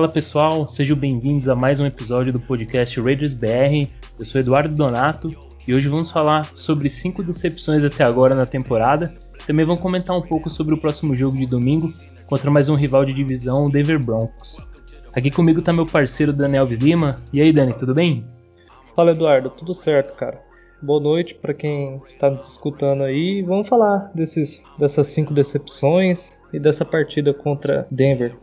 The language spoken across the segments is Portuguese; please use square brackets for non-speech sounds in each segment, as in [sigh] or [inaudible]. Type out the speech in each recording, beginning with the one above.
Fala pessoal, sejam bem-vindos a mais um episódio do podcast Raiders BR. Eu sou Eduardo Donato e hoje vamos falar sobre cinco decepções até agora na temporada. Também vamos comentar um pouco sobre o próximo jogo de domingo contra mais um rival de divisão, o Denver Broncos. Aqui comigo está meu parceiro Daniel Lima. E aí, Dani, tudo bem? Fala, Eduardo, tudo certo, cara. Boa noite para quem está nos escutando aí. Vamos falar desses, dessas cinco decepções e dessa partida contra Denver.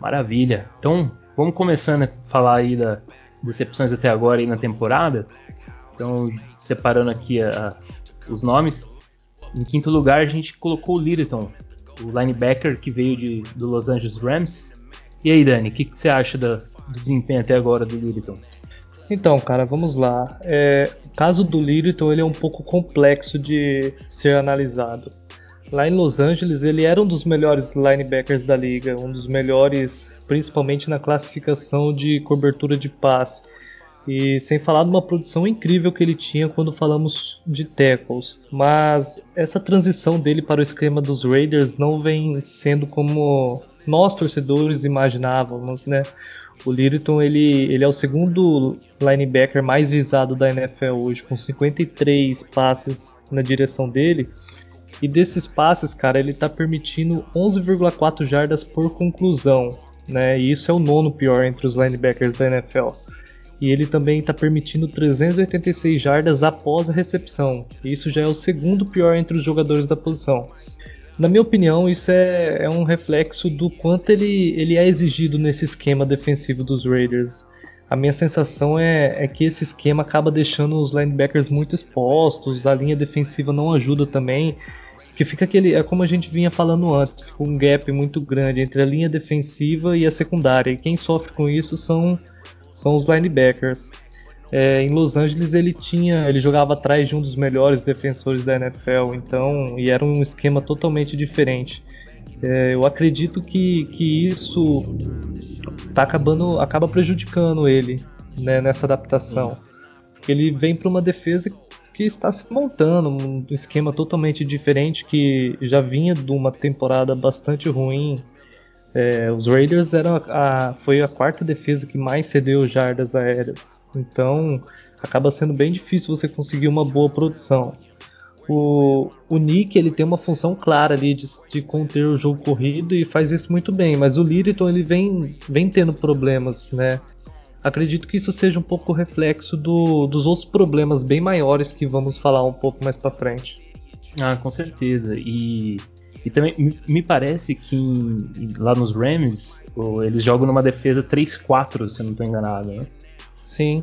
Maravilha. Então, vamos começando a falar aí das decepções até agora aí na temporada. Então, separando aqui a, os nomes. Em quinto lugar, a gente colocou o Littleton, o linebacker que veio de, do Los Angeles Rams. E aí, Dani, o que, que, você acha do, do desempenho até agora do Littleton? Então, cara, vamos lá. É, o caso do Littleton ele é um pouco complexo de ser analisado. Lá em Los Angeles, ele era um dos melhores linebackers da liga, um dos melhores, principalmente na classificação de cobertura de passe. E sem falar de uma produção incrível que ele tinha quando falamos de tackles. Mas essa transição dele para o esquema dos Raiders não vem sendo como nós torcedores imaginávamos, né? O Littleton ele, ele é o segundo linebacker mais visado da NFL hoje, com 53 passes na direção dele. E desses passes, cara, ele tá permitindo 11,4 jardas por conclusão, né? E isso é o nono pior entre os linebackers da NFL e ele também está permitindo 386 jardas após a recepção. Isso já é o segundo pior entre os jogadores da posição. Na minha opinião, isso é, é um reflexo do quanto ele, ele é exigido nesse esquema defensivo dos Raiders. A minha sensação é, é, que esse esquema acaba deixando os linebackers muito expostos, a linha defensiva não ajuda também, que fica aquele, é como a gente vinha falando antes, fica um gap muito grande entre a linha defensiva e a secundária. E quem sofre com isso são são os linebackers. É, em Los Angeles ele tinha, ele jogava atrás de um dos melhores defensores da NFL, então e era um esquema totalmente diferente. É, eu acredito que, que isso tá acabando, acaba prejudicando ele né, nessa adaptação. Ele vem para uma defesa que está se montando, um esquema totalmente diferente que já vinha de uma temporada bastante ruim é, os Raiders eram a, a, foi a quarta defesa que mais cedeu jardas aéreas. Então acaba sendo bem difícil você conseguir uma boa produção. O, o Nick ele tem uma função clara ali de, de, conter o jogo corrido e faz isso muito bem, mas o Littleton ele vem, vem tendo problemas, né? Acredito que isso seja um pouco reflexo do, dos outros problemas bem maiores que vamos falar um pouco mais para frente. Ah, com certeza. E e também me parece que em, lá nos Rams eles jogam numa defesa 3-4, se eu não estou enganado, né? Sim.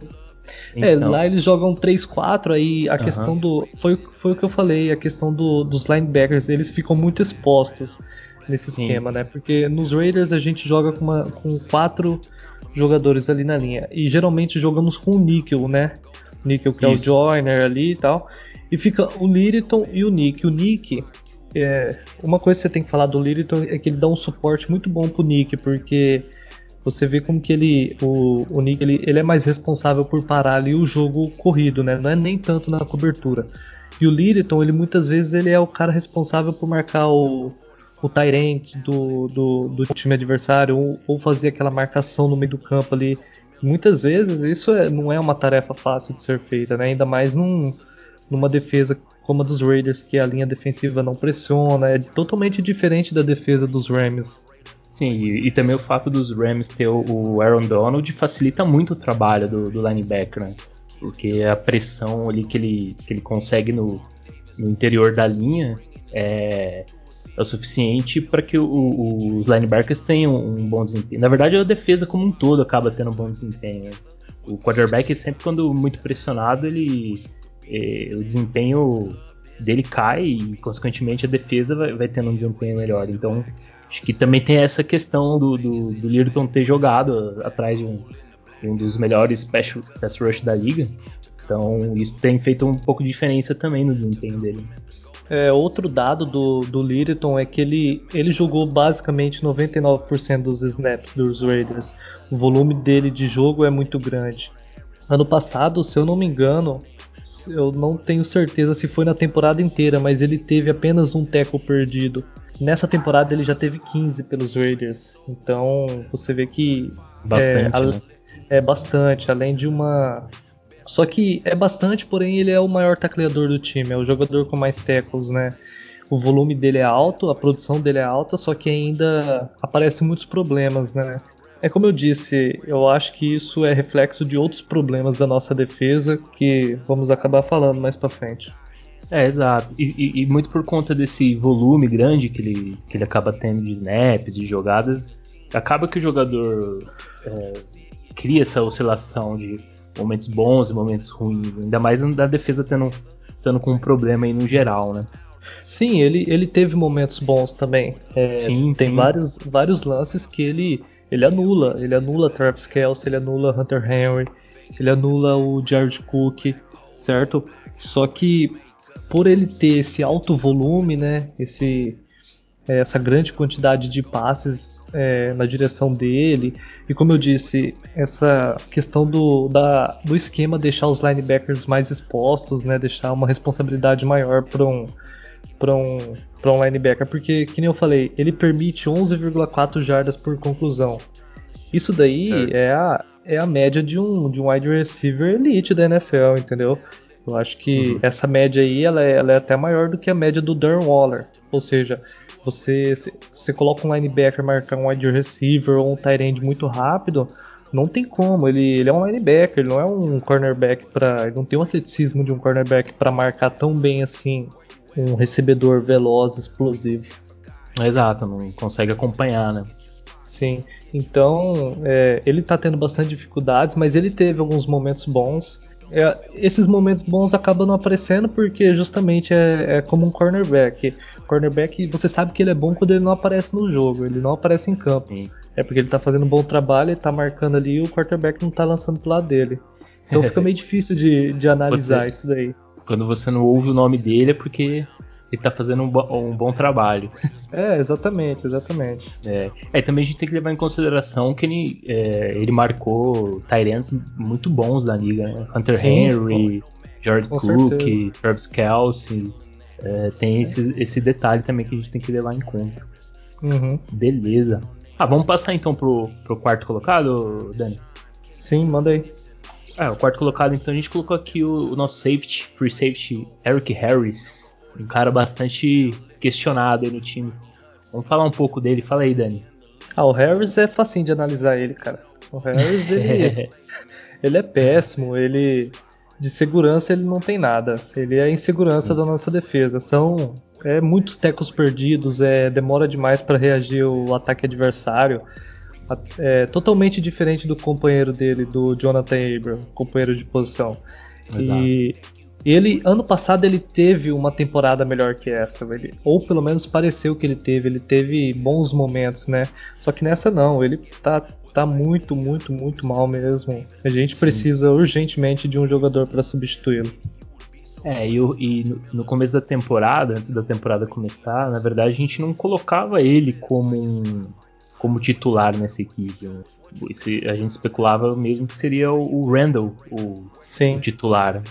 É, então... É, lá eles jogam 3-4, aí a questão do. Foi, foi o que eu falei, a questão do, dos linebackers, eles ficam muito expostos nesse Sim. esquema, né? Porque nos Raiders a gente joga com, uma, com quatro jogadores ali na linha. E geralmente jogamos com o Nickel, né? Nickel que Isso. é o Joiner ali e tal. E fica o Littleton e o Nick. O Nick, é, uma coisa que você tem que falar do Littleton é que ele dá um suporte muito bom pro Nick, porque você vê como que ele, o, o Nick, ele, ele é mais responsável por parar ali o jogo corrido, né? Não é nem tanto na cobertura. E o Littleton, ele muitas vezes ele é o cara responsável por marcar o, o Tyrant do, do, do, time adversário ou, ou, fazer aquela marcação no meio do campo ali. Muitas vezes isso é, não é uma tarefa fácil de ser feita, né? Ainda mais num, numa defesa como a dos Raiders, que a linha defensiva não pressiona, é totalmente diferente da defesa dos Rams. Sim, e, e também o fato dos Rams ter o, Aaron Donald facilita muito o trabalho do, do linebacker, né? Porque a pressão ali que ele, que ele consegue no, no interior da linha é, é o suficiente para que o, o, os linebackers tenham um bom desempenho. Na verdade, a defesa como um todo acaba tendo um bom desempenho. O quarterback, sempre quando muito pressionado, ele é, o desempenho dele cai e, consequentemente, a defesa vai, vai, tendo um desempenho melhor. Então, acho que também tem essa questão do, do, do Littleton ter jogado atrás de um, de um dos melhores pass rush da liga. Então, isso tem feito um pouco de diferença também no desempenho dele. É, outro dado do, do Littleton é que ele, ele jogou basicamente 99% dos snaps dos Raiders. O volume dele de jogo é muito grande. Ano passado, se eu não me engano, eu não tenho certeza se foi na temporada inteira, mas ele teve apenas um teco perdido. Nessa temporada ele já teve 15 pelos Raiders. Então você vê que. Bastante, é, né? é bastante, além de uma. Só que é bastante, porém ele é o maior tacleador do time, é o jogador com mais tackles, né? O volume dele é alto, a produção dele é alta, só que ainda aparecem muitos problemas, né? É como eu disse, eu acho que isso é reflexo de outros problemas da nossa defesa que vamos acabar falando mais para frente. É, exato. E, e, e, muito por conta desse volume grande que ele, que ele acaba tendo de snaps, de jogadas, acaba que o jogador é, cria essa oscilação de momentos bons e momentos ruins, ainda mais da defesa tendo, tendo com um problema aí no geral, né? Sim, ele, ele teve momentos bons também. É, sim, tem sim. Vários, vários lances que ele ele anula. Ele anula Travis Kelce, ele anula Hunter Henry, ele anula o Jared Cook, certo? Só que por ele ter esse alto volume, né, esse, é, essa grande quantidade de passes é, na direção dele, e como eu disse, essa questão do, da, do esquema deixar os linebackers mais expostos, né, deixar uma responsabilidade maior para um, um, um linebacker, porque, que nem eu falei, ele permite 11,4 jardas por conclusão. Isso daí é, é a, é a média de um, de um wide receiver elite da NFL, entendeu? Eu acho que uhum. essa média aí ela é, ela é, até maior do que a média do Darren Waller. Ou seja, você, você coloca um linebacker marcar um wide receiver ou um tight end muito rápido, não tem como. Ele, ele é um linebacker, ele não é um cornerback para, não tem o atleticismo de um cornerback para marcar tão bem assim um recebedor veloz, explosivo. Exato, não consegue acompanhar, né? Sim. Então, é, ele tá tendo bastante dificuldades, mas ele teve alguns momentos bons. É, esses momentos bons acabam não aparecendo porque justamente é, é, como um cornerback. Cornerback, você sabe que ele é bom quando ele não aparece no jogo, ele não aparece em campo. Sim. É porque ele tá fazendo um bom trabalho, ele tá marcando ali e o quarterback não tá lançando pro lado dele. Então fica [laughs] meio difícil de, de analisar você, isso daí. Quando você não ouve o nome dele é porque ele tá fazendo um, bo um bom trabalho. [laughs] É, exatamente, exatamente. É. é, também a gente tem que levar em consideração que ele, é, ele marcou Tyrants muito bons da liga, né? Hunter Sim, Henry, George Cook, certeza. Travis Kelsey. É, tem esse, esse detalhe também que a gente tem que levar em conta. Uhum. Beleza. Ah, vamos passar então pro, pro quarto colocado, Dani? Sim, manda aí. Ah, o quarto colocado, então a gente colocou aqui o, o nosso safety, free safety, Eric Harris. Um cara bastante questionado aí no time. Vamos falar um pouco dele. Fala aí, Dani. Ah, o Harris é facinho de analisar ele, cara. O Harris, ele, [laughs] [laughs] ele é péssimo. Ele de segurança ele não tem nada. Ele é a insegurança da nossa defesa. São é, muitos tecos perdidos, é, demora demais para reagir o ataque adversário. É totalmente diferente do companheiro dele, do Jonathan Abram, companheiro de posição. Exato. E ele, ano passado, ele teve uma temporada melhor que essa, ele, ou pelo menos pareceu que ele teve. Ele teve bons momentos, né? Só que nessa não, ele tá, tá muito, muito, muito mal mesmo. A gente Sim. precisa urgentemente de um jogador para substituí-lo. É, e, e no, no, começo da temporada, antes da temporada começar, na verdade a gente não colocava ele como um, como titular nessa equipe. Né? Esse, a gente especulava mesmo que seria o, o Randall o, o titular.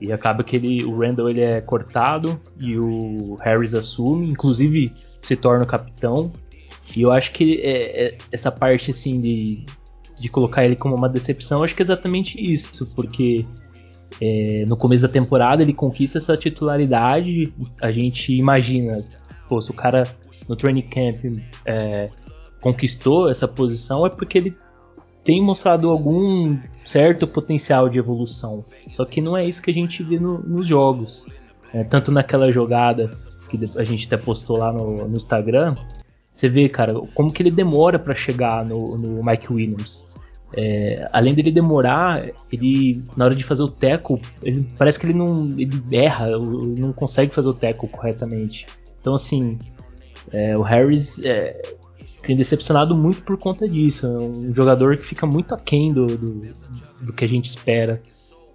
E acaba que ele, o Randall ele é cortado e o Harris assume, inclusive se torna o capitão. E eu acho que é, é, essa parte assim de, de colocar ele como uma decepção, acho que é exatamente isso, porque é, no começo da temporada ele conquista essa titularidade, a gente imagina, pô, se o cara no training camp é, conquistou essa posição é porque ele tem mostrado algum certo potencial de evolução. Só que não é isso que a gente vê no, nos jogos. É, tanto naquela jogada que a gente até postou lá no, no Instagram, você vê, cara, como que ele demora para chegar no, no, Mike Williams. É, além dele demorar, ele na hora de fazer o teco, ele parece que ele não ele erra, não consegue fazer o teco corretamente. Então assim, é, o Harris é, tem decepcionado muito por conta disso. É um jogador que fica muito aquém do, do, do que a gente espera.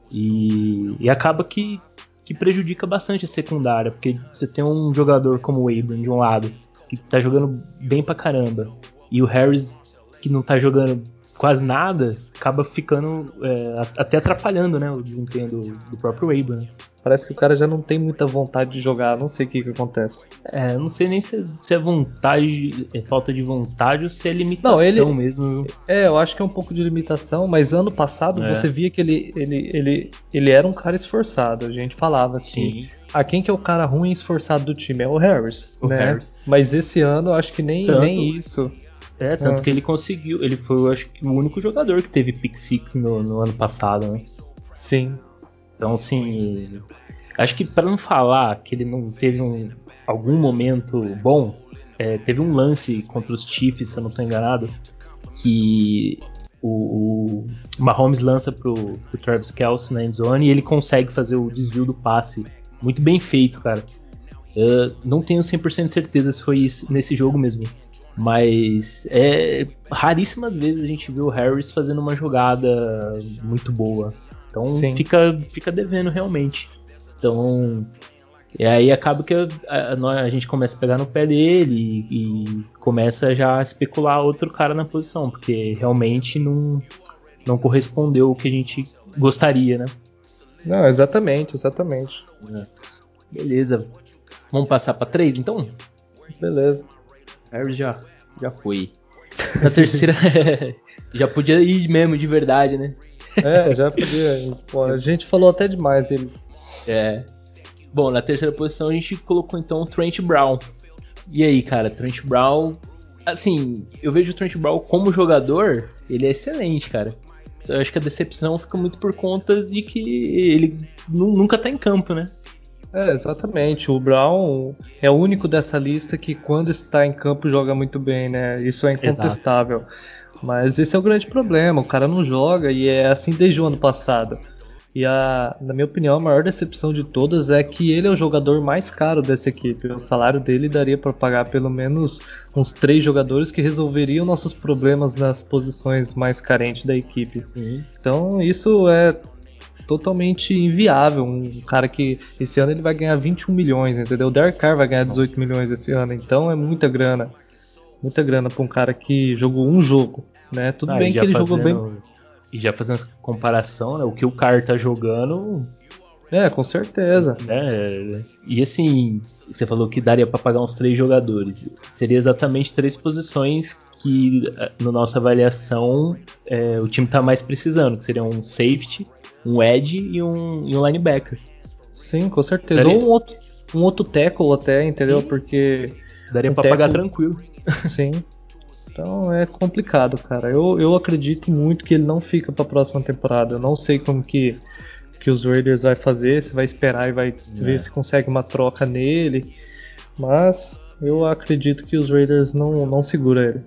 E, e acaba que, que prejudica bastante a secundária, porque você tem um jogador como o Abram de um lado, que tá jogando bem pra caramba, e o Harris, que não tá jogando quase nada, acaba ficando é, até atrapalhando né, o desempenho do, do próprio Abram. Né? Parece que o cara já não tem muita vontade de jogar, não sei o que, que acontece. É, não sei nem se, se é vontade, é falta de vontade ou se é limitação não, ele, mesmo. É, eu acho que é um pouco de limitação, mas ano passado é. você via que ele, ele, ele, ele era um cara esforçado. A gente falava que Sim. A ah, quem que é o cara ruim e esforçado do time? É o Harris, o né? Harris. Mas esse ano eu acho que nem, tanto, nem isso. É, tanto é. que ele conseguiu, ele foi, eu acho que o único jogador que teve pick six no, no ano passado, né? Sim. Então, assim, acho que para não falar que ele não teve um, algum momento bom, é, teve um lance contra os Chiefs, se eu não estou enganado, que o, o Mahomes lança pro, pro Travis Kelce na endzone e ele consegue fazer o desvio do passe. Muito bem feito, cara. Eu não tenho 100% de certeza se foi isso, nesse jogo mesmo. Mas é raríssimas vezes a gente vê o Harris fazendo uma jogada muito boa. Então fica, fica devendo realmente. Então. E aí acaba que a, a, a, gente começa a pegar no pé dele e, e, começa já a especular outro cara na posição, porque realmente não, não correspondeu o que a gente gostaria, né? Não, exatamente, exatamente. É. Beleza. Vamos passar para três então? Beleza. Harry já, já foi. Na terceira, [laughs] já podia ir mesmo de verdade, né? É, já podia. Pô, a gente falou até demais dele. É. Bom, na terceira posição a gente colocou então o Trent Brown. E aí, cara, Trent Brown. Assim, eu vejo o Trent Brown como jogador, ele é excelente, cara. Eu acho que a decepção fica muito por conta de que ele nunca tá em campo, né? É, exatamente. O Brown é o único dessa lista que, quando está em campo, joga muito bem, né? Isso é incontestável. Exato. Mas esse é o grande problema, o cara não joga e é assim desde o ano passado. E a, na minha opinião, a maior decepção de todas é que ele é o jogador mais caro dessa equipe. O salário dele daria para pagar pelo menos uns três jogadores que resolveriam nossos problemas nas posições mais carentes da equipe. Sim. Então isso é totalmente inviável. Um cara que esse ano ele vai ganhar 21 milhões, entendeu? O Derek Carr vai ganhar 18 milhões esse ano, então é muita grana. Muita grana para um cara que jogou um jogo né? Tudo ah, bem que ele fazendo, jogou bem. E já fazendo essa comparação, né? O que o Car tá jogando. É, com certeza. É, e assim, você falou que daria para pagar uns três jogadores. Seria exatamente três posições que, na nossa avaliação, é, o time tá mais precisando, que seriam um safety, um edge e um, e um linebacker. Sim, com certeza. Daria... Ou um outro, um outro tackle até, entendeu? Sim. Porque. Daria um tackle... pagar tranquilo. Sim. Então é complicado, cara. Eu, eu acredito muito que ele não fica para a próxima temporada. Eu não sei como que, que os Raiders vai fazer, se vai esperar e vai é. ver se consegue uma troca nele. Mas eu acredito que os Raiders não, não segura ele.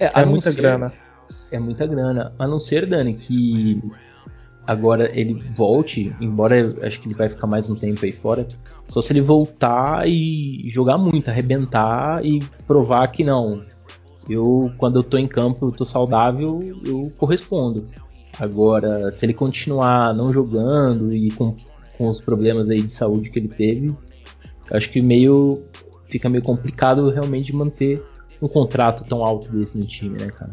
É, é muita ser, grana. É muita grana. A não ser, Dani, que agora ele volte, embora acho que ele vai ficar mais um tempo aí fora, só se ele voltar e jogar muito, arrebentar e provar que não, eu, quando eu tô em campo, eu tô saudável, eu correspondo. Agora, se ele continuar não jogando e com, com os problemas aí de saúde que ele teve, acho que meio fica meio complicado realmente manter um contrato tão alto desse no time, né, cara?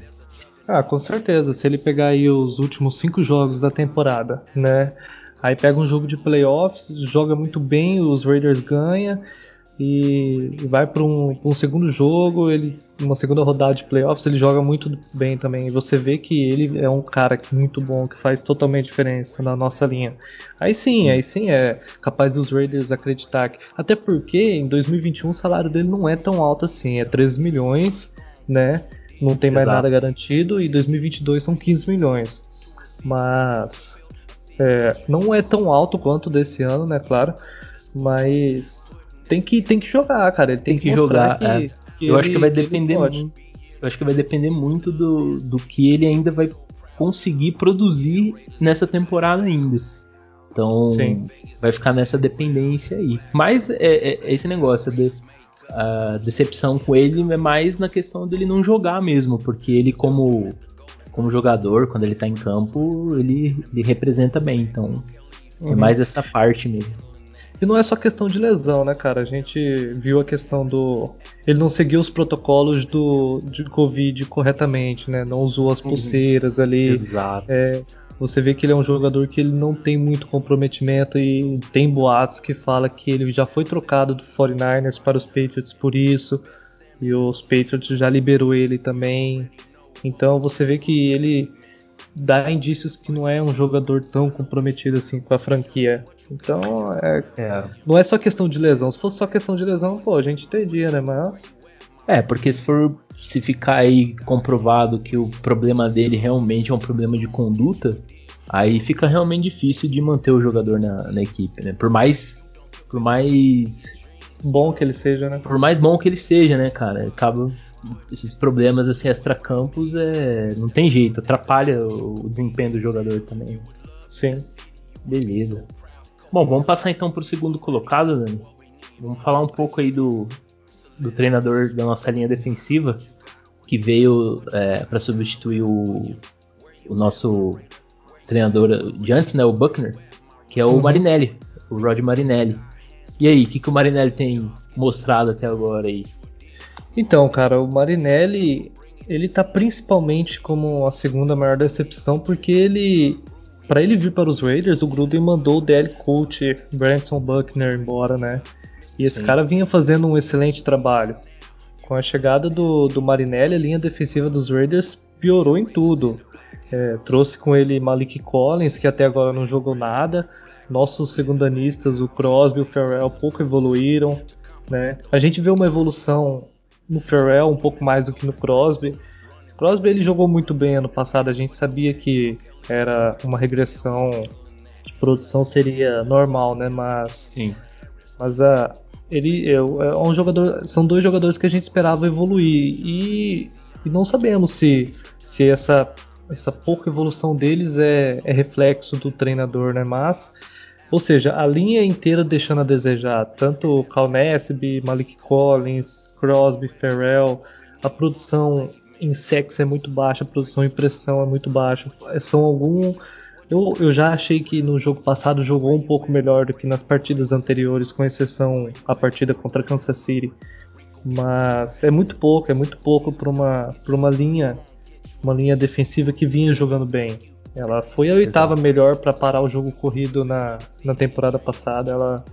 Ah, com certeza. Se ele pegar aí os últimos cinco jogos da temporada, né? Aí pega um jogo de playoffs, joga muito bem, os Raiders ganham e vai para um, um, segundo jogo, ele uma segunda rodada de playoffs, ele joga muito bem também. E você vê que ele é um cara muito bom, que faz totalmente diferença na nossa linha. Aí sim, aí sim é capaz dos Raiders acreditar que. Até porque em 2021 o salário dele não é tão alto assim, é 13 milhões, né? Não tem mais Exato. nada garantido, e 2022 são 15 milhões. Mas. É, não é tão alto quanto desse ano, né? Claro. Mas tem que, tem que jogar, cara. Ele tem, tem que, que jogar. Que, é. Que eu acho que vai depender muito. Eu acho que vai depender muito do, do que ele ainda vai conseguir produzir nessa temporada ainda. Então Sim. vai ficar nessa dependência aí. Mas é, é, é esse negócio de, a decepção com ele é mais na questão dele não jogar mesmo, porque ele como como jogador, quando ele tá em campo, ele, ele representa bem. Então é uhum. é mais essa parte mesmo. E não é só questão de lesão, né, cara? A gente viu a questão do. Ele não seguiu os protocolos do, de Covid corretamente, né? Não usou as uhum. pulseiras uhum. ali. Exato. É, você vê que ele é um jogador que ele não tem muito comprometimento e tem boatos que fala que ele já foi trocado do 49ers para os Patriots por isso. E os Patriots já liberou ele também. Então você vê que ele dá indícios que não é um jogador tão comprometido assim com a franquia. Então, é, é. não é só questão de lesão. Se fosse só questão de lesão, pô, a gente entendia, né? Mas. É, porque se for se ficar aí comprovado que o problema dele realmente é um problema de conduta, aí fica realmente difícil de manter o jogador na, na equipe, né? Por mais. Por mais. Bom que ele seja, né? Por mais bom que ele seja, né, cara? Acaba esses problemas assim extra-campos é, não tem jeito, atrapalha o, o, desempenho do jogador também. Sim. Beleza. Bom, vamos passar então para o segundo colocado, Dani. Vamos falar um pouco aí do, do treinador da nossa linha defensiva, que veio é, para substituir o, o nosso treinador de antes, né, o Buckner, que é o uhum. Marinelli, o Rod Marinelli. E aí, o que, que o Marinelli tem mostrado até agora aí? Então, cara, o Marinelli, ele tá principalmente como a segunda maior decepção, porque ele, para ele vir para os Raiders, o Gruden mandou o DL coach Branson Buckner embora, né? E esse Sim. cara vinha fazendo um excelente trabalho. Com a chegada do, do Marinelli, a linha defensiva dos Raiders piorou em tudo. É, trouxe com ele Malik Collins, que até agora não jogou nada. Nossos segundanistas, o Crosby e o Farrell, pouco evoluíram. Né? A gente vê uma evolução no Farrell um pouco mais do que no Crosby. Crosby ele jogou muito bem ano passado, a gente sabia que era uma regressão de produção seria normal, né? Mas Sim. Mas a ele é, um jogador, são dois jogadores que a gente esperava evoluir e, e não sabemos se se essa essa pouca evolução deles é, é reflexo do treinador, né? Mas ou seja, a linha inteira deixando a desejar, tanto Cal Nesby, Malik Collins, Crosby, Farrell, a produção em sex é muito baixa, a produção em pressão é muito baixa. São algum eu, eu já achei que no jogo passado jogou um pouco melhor do que nas partidas anteriores, com exceção a partida contra Kansas City. Mas é muito pouco, é muito pouco para uma, uma linha, uma linha defensiva que vinha jogando bem. Ela foi a oitava Exato. melhor para parar o jogo corrido na, na temporada passada. Ela,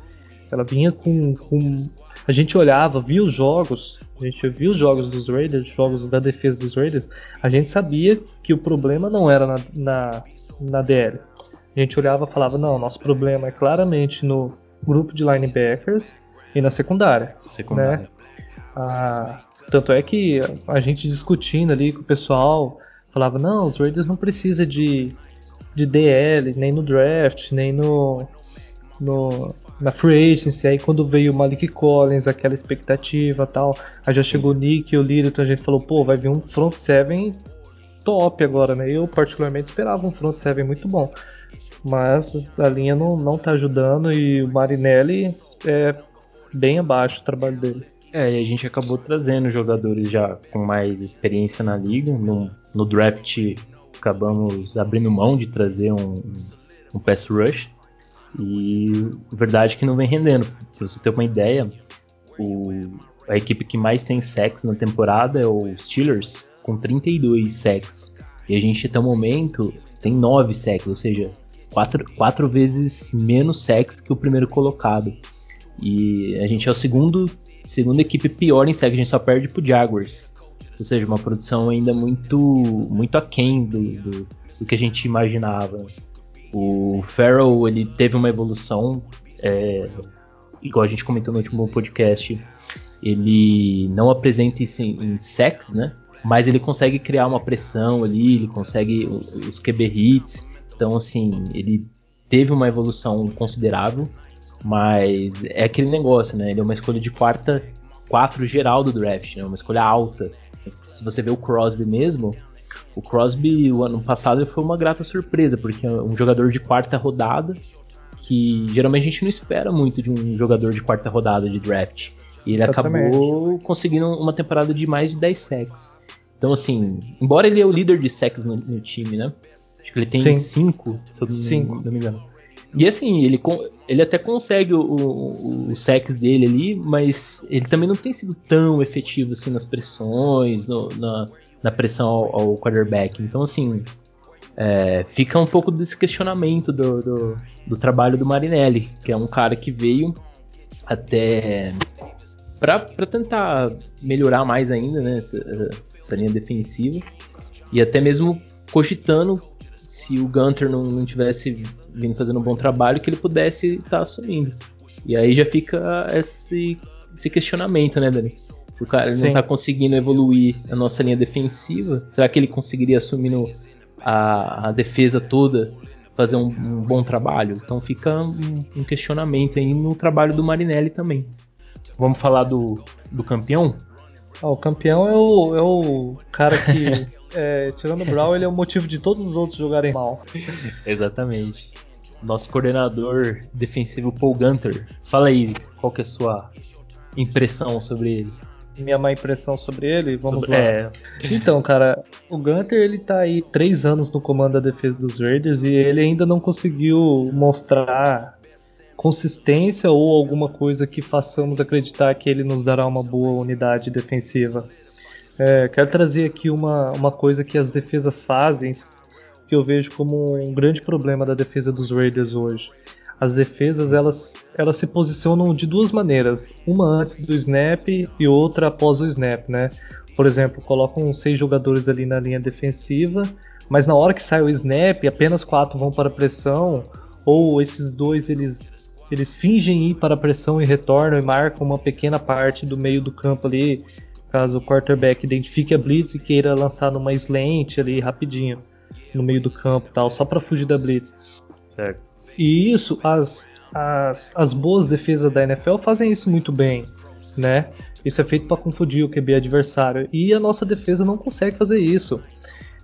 ela vinha com, com. A gente olhava, via os jogos, a gente via os jogos dos Raiders, jogos da defesa dos Raiders, a gente sabia que o problema não era na, na, na DL. A gente olhava e falava, não, nosso problema é claramente no grupo de linebackers e na secundária. Secundária. Né? Ah, tanto é que a gente discutindo ali com o pessoal, falava, não, os Raiders não precisa de, de DL, nem no draft, nem no, no na free agency. Aí quando veio o Malik Collins, aquela expectativa tal, aí já chegou o Nick o Lito, então a gente falou, pô, vai vir um front seven top agora, né? Eu particularmente esperava um front seven muito bom. Mas a linha não, não tá ajudando e o Marinelli é bem abaixo o trabalho dele. É, e a gente acabou trazendo jogadores já com mais experiência na liga. No, no draft acabamos abrindo mão de trazer um, um pass rush. E verdade que não vem rendendo. Pra você ter uma ideia, o, a equipe que mais tem sacks na temporada é o Steelers, com 32 sacks. E a gente até o momento tem 9 sacks, ou seja, 4, quatro vezes menos sacks que o primeiro colocado. E a gente é o segundo segunda equipe pior em SEG, a gente só perde pro Jaguars. Ou seja, uma produção ainda muito, muito aquém do, do, do que a gente imaginava. O Farrell ele teve uma evolução, é, igual a gente comentou no último podcast, ele não apresenta isso em, em sex, né? Mas ele consegue criar uma pressão ali, ele consegue os QB hits. Então, assim, ele teve uma evolução considerável. Mas é aquele negócio, né? Ele é uma escolha de quarta, quatro geral do draft, né? Uma escolha alta. Se você vê o Crosby mesmo, o Crosby o ano passado foi uma grata surpresa, porque é um jogador de quarta rodada que geralmente a gente não espera muito de um jogador de quarta rodada de draft. E ele Exatamente. acabou conseguindo uma temporada de mais de 10 sacks. Então, assim, embora ele é o líder de sacks no, no time, né? Acho que ele tem 5, se eu não, não me engano. E assim, ele, ele até consegue o, o, o sex dele ali, mas ele também não tem sido tão efetivo assim nas pressões, no, na, na pressão ao, ao quarterback. Então, assim, é, fica um pouco desse questionamento do, do, do, trabalho do Marinelli, que é um cara que veio até para tentar melhorar mais ainda né, essa, essa, linha defensiva e até mesmo cogitando se o Gunter não, não tivesse vindo fazendo um bom trabalho que ele pudesse estar tá assumindo. E aí já fica esse, esse questionamento, né, Dani? Se o cara não está conseguindo evoluir a nossa linha defensiva, será que ele conseguiria assumir a, a defesa toda fazer um, um, bom trabalho. Então fica um, um, questionamento aí no trabalho do Marinelli também. Vamos falar do, do campeão? Ah, o campeão é o, é o cara que, [laughs] é, tirando o Brown, ele é o motivo de todos os outros jogarem mal. [laughs] Exatamente. Nosso coordenador defensivo Paul Gunter. Fala aí, qual que é a sua impressão sobre ele? Minha má impressão sobre ele, vamos sobre, lá. É. Então, cara, o Gunter ele tá aí três anos no comando da defesa dos Raiders e ele ainda não conseguiu mostrar consistência ou alguma coisa que façamos acreditar que ele nos dará uma boa unidade defensiva. É, quero trazer aqui uma, uma coisa que as defesas fazem que eu vejo como um grande problema da defesa dos Raiders hoje as defesas elas, elas se posicionam de duas maneiras, uma antes do snap e outra após o snap, né? Por exemplo, colocam seis jogadores ali na linha defensiva, mas na hora que sai o snap, apenas quatro vão para a pressão, ou esses dois eles eles fingem ir para a pressão e retornam e marcam uma pequena parte do meio do campo ali, caso o quarterback identifique a blitz e queira lançar numa slant ali rapidinho no meio do campo, tal, só para fugir da blitz. Certo. E isso, as, as, as boas defesas da NFL fazem isso muito bem, né? Isso é feito para confundir o QB adversário. E a nossa defesa não consegue fazer isso.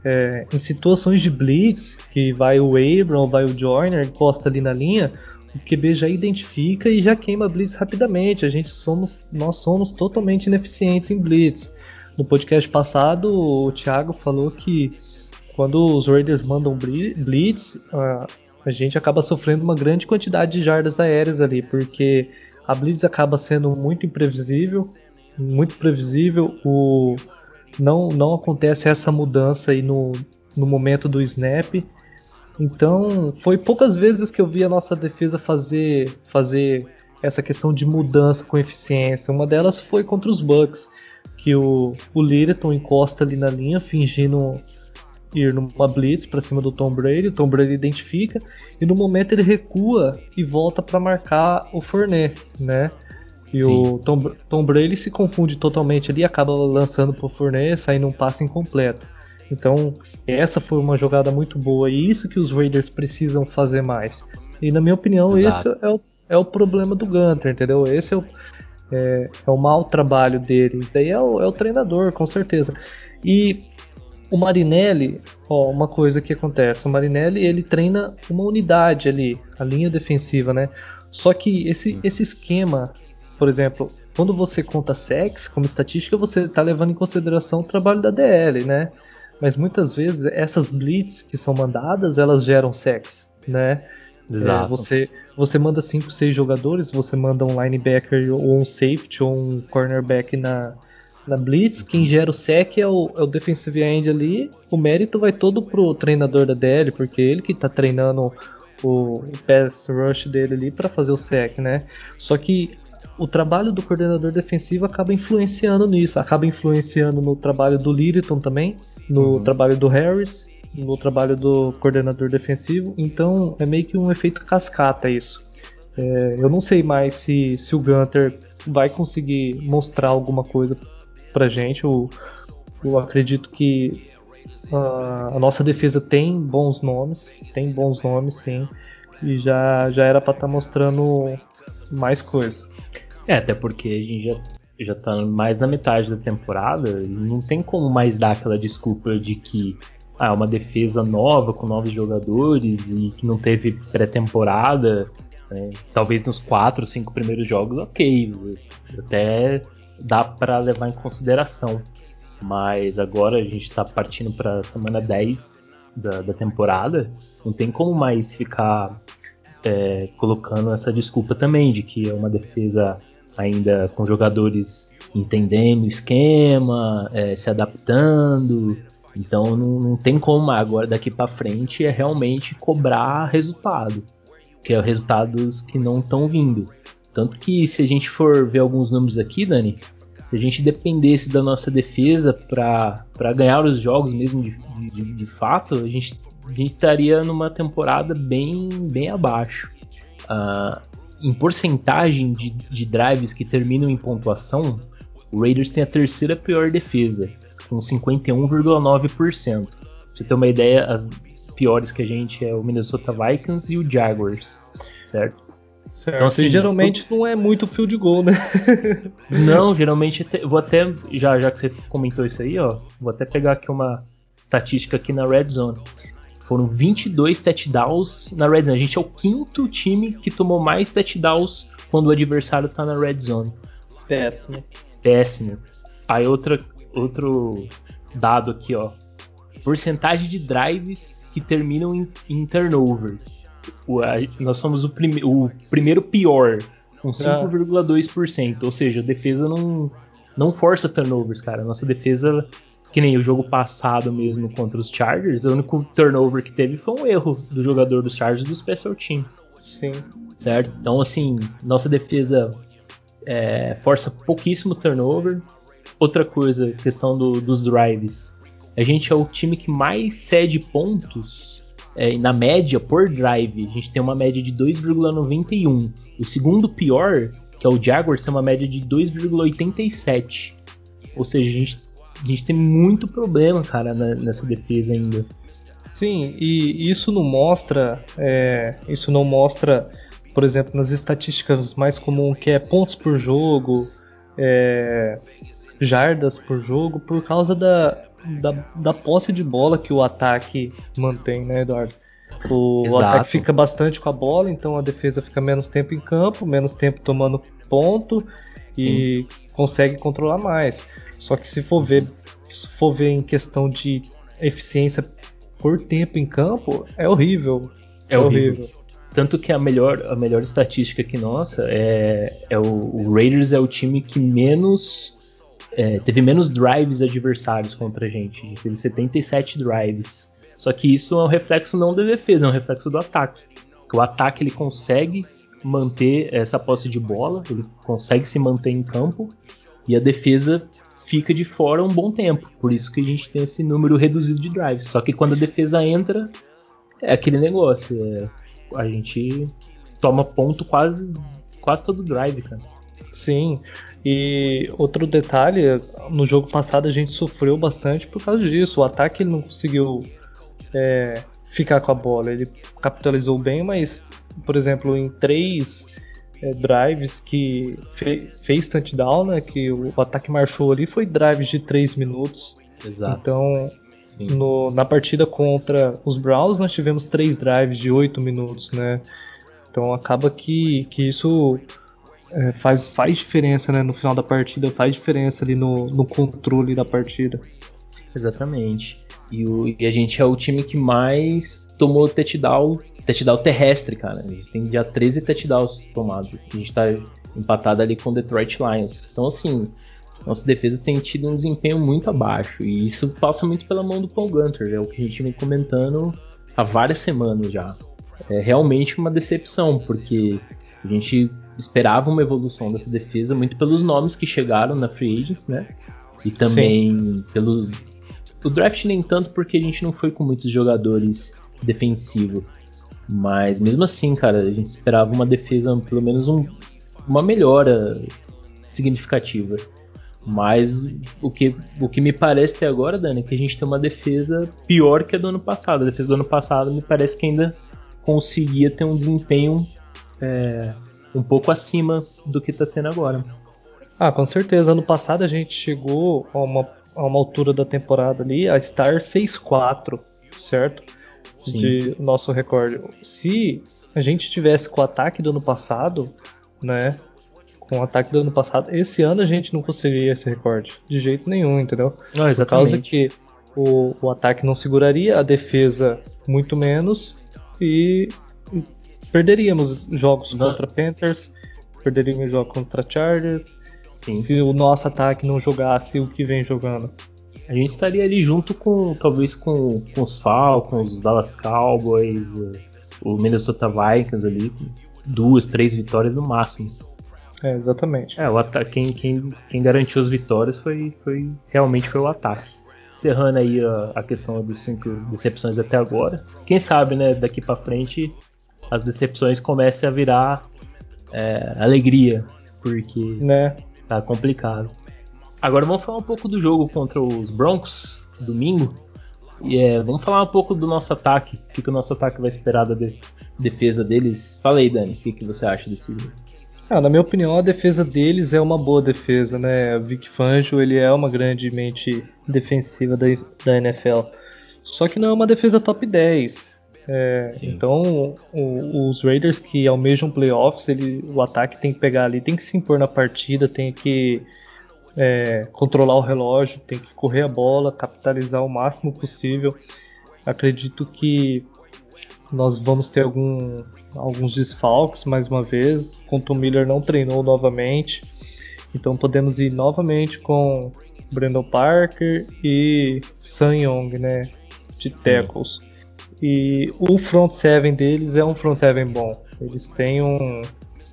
É, em situações de blitz, que vai o Abram, vai o Joyner, encosta ali na linha, o QB já identifica e já queima blitz rapidamente. A gente somos, nós somos totalmente ineficientes em blitz. No podcast passado, o Thiago falou que quando os Raiders mandam blitz, a gente acaba sofrendo uma grande quantidade de jardas aéreas ali, porque a blitz acaba sendo muito imprevisível, muito previsível, o não não acontece essa mudança aí no, no momento do snap. Então, foi poucas vezes que eu vi a nossa defesa fazer fazer essa questão de mudança com eficiência. Uma delas foi contra os Bucks, que o, o Littleton encosta ali na linha, fingindo ir numa blitz para cima do Tom Brady, o Tom Brady identifica e no momento ele recua e volta para marcar o Fournette, né? E Sim. o Tom, Tom Brady se confunde totalmente ali, acaba lançando pro Fournette, saindo um passe incompleto. Então, essa foi uma jogada muito boa e isso que os Raiders precisam fazer mais. E na minha opinião, Exato. esse é o, é o problema do Gunter, entendeu? Esse é o, é, é o mau trabalho deles. Daí é o, é o treinador, com certeza. E o Marinelli, ó, uma coisa que acontece, o Marinelli ele treina uma unidade ali, a linha defensiva, né? Só que esse, esse esquema, por exemplo, quando você conta sex como estatística, você está levando em consideração o trabalho da DL, né? Mas muitas vezes essas blitz que são mandadas, elas geram sex, né? Exato. É, você, você manda 5, 6 jogadores, você manda um linebacker ou um safety ou um cornerback na, na Blitz, quem gera o sec é o, é o defensive end ali. O mérito vai todo pro treinador da DL, porque ele que tá treinando o, pass rush dele ali para fazer o sec, né? Só que o trabalho do coordenador defensivo acaba influenciando nisso, acaba influenciando no trabalho do Littleton também, no uhum. trabalho do Harris, no trabalho do coordenador defensivo. Então é meio que um efeito cascata isso. É, eu não sei mais se, se o Gunter vai conseguir mostrar alguma coisa pra gente. Eu, eu acredito que uh, a nossa defesa tem bons nomes, tem bons nomes sim, e já, já era para estar tá mostrando mais coisa. É, até porque a gente já, já tá mais na metade da temporada, não tem como mais dar aquela desculpa de que ah, é uma defesa nova, com novos jogadores e que não teve pré-temporada. Né? Talvez nos quatro, cinco primeiros jogos, ok. Até dá para levar em consideração. Mas agora a gente está partindo para semana 10 da, da, temporada, não tem como mais ficar é, colocando essa desculpa também de que é uma defesa ainda com jogadores entendendo o esquema, é, se adaptando. Então não, não tem como agora daqui para frente é realmente cobrar resultado, que é resultados que não estão vindo. Tanto que se a gente for ver alguns números aqui, Dani, se a gente dependesse da nossa defesa para ganhar os jogos mesmo de, de, de fato, a gente, a gente estaria numa temporada bem, bem abaixo. Uh, em porcentagem de, de drives que terminam em pontuação, o Raiders tem a terceira pior defesa, com 51,9%. Pra você ter uma ideia, as piores que a gente é o Minnesota Vikings e o Jaguars, certo? Certo. Então, assim, geralmente não é muito field goal, né? [laughs] não, geralmente vou até já já que você comentou isso aí, ó, vou até pegar aqui uma estatística aqui na red zone. Foram 22 touchdowns na red zone. A gente é o quinto time que tomou mais touchdowns quando o adversário tá na red zone. Péssimo. Péssimo. Aí outra outro dado aqui, ó. Porcentagem de drives que terminam em, em turnover o, a, nós somos o, prime, o primeiro pior, com 5,2%. Ah. Ou seja, a defesa não, não força turnovers, cara. Nossa defesa, que nem o jogo passado mesmo contra os Chargers, o único turnover que teve foi um erro do jogador dos Chargers dos special teams. Sim. Certo? Então, assim, nossa defesa é, força pouquíssimo turnover. Outra coisa, questão do, dos drives. A gente é o time que mais cede pontos é, na média por drive, a gente tem uma média de 2,91. O segundo pior, que é o Jaguars, tem uma média de 2,87. Ou seja, a gente, a gente tem muito problema, cara, na, nessa defesa ainda. Sim, e isso não mostra, é, isso não mostra, por exemplo, nas estatísticas mais comuns que é pontos por jogo, é, jardas por jogo, por causa da, da, da posse de bola que o ataque mantém, né, Eduardo? O, o, ataque fica bastante com a bola, então a defesa fica menos tempo em campo, menos tempo tomando ponto e Sim. consegue controlar mais. Só que se for ver, se for ver em questão de eficiência por tempo em campo, é horrível. É, é horrível. horrível. Tanto que a melhor, a melhor estatística que nossa é, é o, o Raiders é o time que menos é, teve menos drives adversários contra a gente. A gente teve 77 drives. Só que isso é um reflexo não da defesa, é um reflexo do ataque. Que o ataque ele consegue manter essa posse de bola, ele consegue se manter em campo e a defesa fica de fora um bom tempo. Por isso que a gente tem esse número reduzido de drives. Só que quando a defesa entra, é aquele negócio. É, a gente toma ponto quase, quase todo drive, cara. Sim. E outro detalhe, no jogo passado a gente sofreu bastante por causa disso. O ataque ele não conseguiu é, ficar com a bola. Ele capitalizou bem, mas, por exemplo, em três é, drives que fe fez touchdown, né, que o, ataque marchou ali, foi drives de 3 minutos. Exato. Então, no, na partida contra os Browns, nós tivemos três drives de 8 minutos, né? Então acaba que, que isso é, faz, faz diferença né, no final da partida, faz diferença ali no, no controle da partida. Exatamente. E, o, e, a gente é o time que mais tomou touchdown, touchdown terrestre, cara. A gente tem já 13 touchdowns tomados. A gente tá empatado ali com o Detroit Lions. Então, assim, nossa defesa tem tido um desempenho muito abaixo. E isso passa muito pela mão do Paul Gunter. É o que a gente vem comentando há várias semanas já. É realmente uma decepção, porque a gente esperava uma evolução dessa defesa muito pelos nomes que chegaram na Free Agents, né? E também Sim. pelo o draft nem tanto porque a gente não foi com muitos jogadores defensivos. Mas mesmo assim, cara, a gente esperava uma defesa, pelo menos um, uma melhora significativa. Mas o que, o que me parece até agora, Dani, é que a gente tem uma defesa pior que a do ano passado. A defesa do ano passado me parece que ainda conseguia ter um desempenho é, um pouco acima do que está tendo agora. Ah, com certeza. Ano passado a gente chegou a uma, a uma altura da temporada ali a estar 6-4, certo? Sim. De nosso recorde. Se a gente tivesse com o ataque do ano passado, né? Com o ataque do ano passado, esse ano a gente não conseguiria esse recorde. De jeito nenhum, entendeu? Não, exatamente. Por causa que o, o ataque não seguraria, a defesa muito menos e perderíamos jogos não. contra Panthers, perderíamos jogos contra Chargers, Sim. se o nosso ataque não jogasse o que vem jogando. a gente estaria ali junto com, talvez com, com os Falcons, os Dallas Cowboys, o Minnesota Vikings ali, duas, três vitórias no máximo. É, exatamente. É, o quem, quem, quem garantiu as vitórias foi, foi realmente foi o ataque. Encerrando aí a, a questão dos cinco decepções até agora. Quem sabe, né, daqui para frente as decepções comecem a virar é, alegria, porque né? tá complicado. Agora vamos falar um pouco do jogo contra os Broncos, domingo. E é, vamos falar um pouco do nosso ataque. O que, que o nosso ataque vai esperar da de defesa deles? Fala aí, Dani, o que, que você acha desse jogo? Ah, na minha opinião, a defesa deles é uma boa defesa, né? O Vic Fangio, ele é uma grande mente defensiva da, da NFL. Só que não é uma defesa top 10. É, então, o, os Raiders que almejam playoffs, ele, o ataque tem que pegar ali, tem que se impor na partida, tem que é, controlar o relógio, tem que correr a bola, capitalizar o máximo possível. Acredito que nós vamos ter algum, alguns desfalques mais uma vez. Quanto o Miller não treinou novamente, então podemos ir novamente com Brandon Parker e Sun Young, né, de tackles. E o front seven deles é um front seven bom. Eles têm um,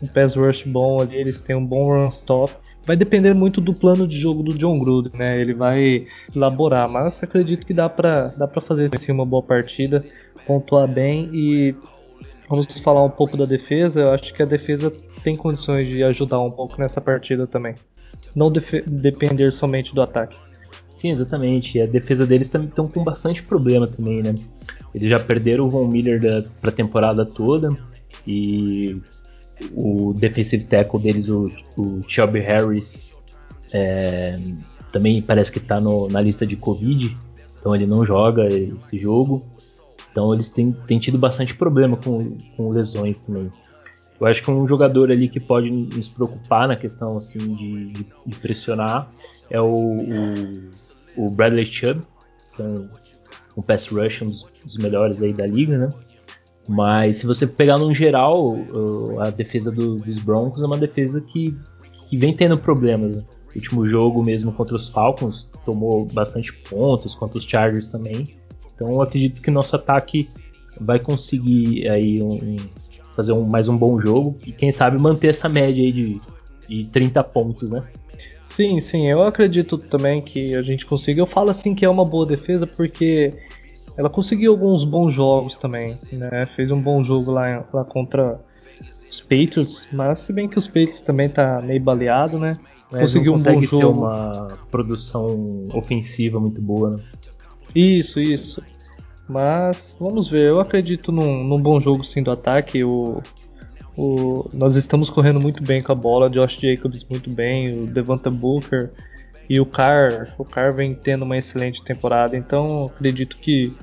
um pass rush bom ali, eles têm um bom run stop. Vai depender muito do plano de jogo do John Gruden, né? Ele vai elaborar, mas acredito que dá para dá para fazer assim, uma boa partida pontuar bem e vamos falar um pouco da defesa. Eu acho que a defesa tem condições de ajudar um pouco nessa partida também. Não depender somente do ataque. Sim, exatamente. A defesa deles estão com bastante problema também, né? Eles já perderam o Von Miller para a temporada toda e o defensive tackle deles, o, o Shelby Harris, é, também parece que está na lista de Covid, então ele não joga esse jogo. Então eles têm, têm tido bastante problema com, com lesões também. Eu acho que um jogador ali que pode nos preocupar na questão assim de, de pressionar é o, o, o, Bradley Chubb, que é um, um pass rush, um dos, melhores aí da liga, né? Mas se você pegar no geral, a defesa do, dos Broncos é uma defesa que, que vem tendo problemas. Né? Último jogo mesmo contra os Falcons tomou bastante pontos, contra os Chargers também. Então eu acredito que nosso ataque vai conseguir aí um, fazer um, mais um bom jogo e quem sabe manter essa média aí de, de 30 pontos, né? Sim, sim, eu acredito também que a gente consiga. Eu falo assim que é uma boa defesa porque ela conseguiu alguns bons jogos também, né? Fez um bom jogo lá, lá contra os Patriots, mas se bem que os Patriots também tá meio baleado, né? É, conseguiu um bom jogo. ter uma produção ofensiva muito boa, né? Isso, isso. Mas vamos ver, eu acredito num, num bom jogo sim do ataque. O, o, nós estamos correndo muito bem com a bola, Josh Jacobs muito bem, o Devonta Booker e o Carr. O Carr vem tendo uma excelente temporada, então acredito que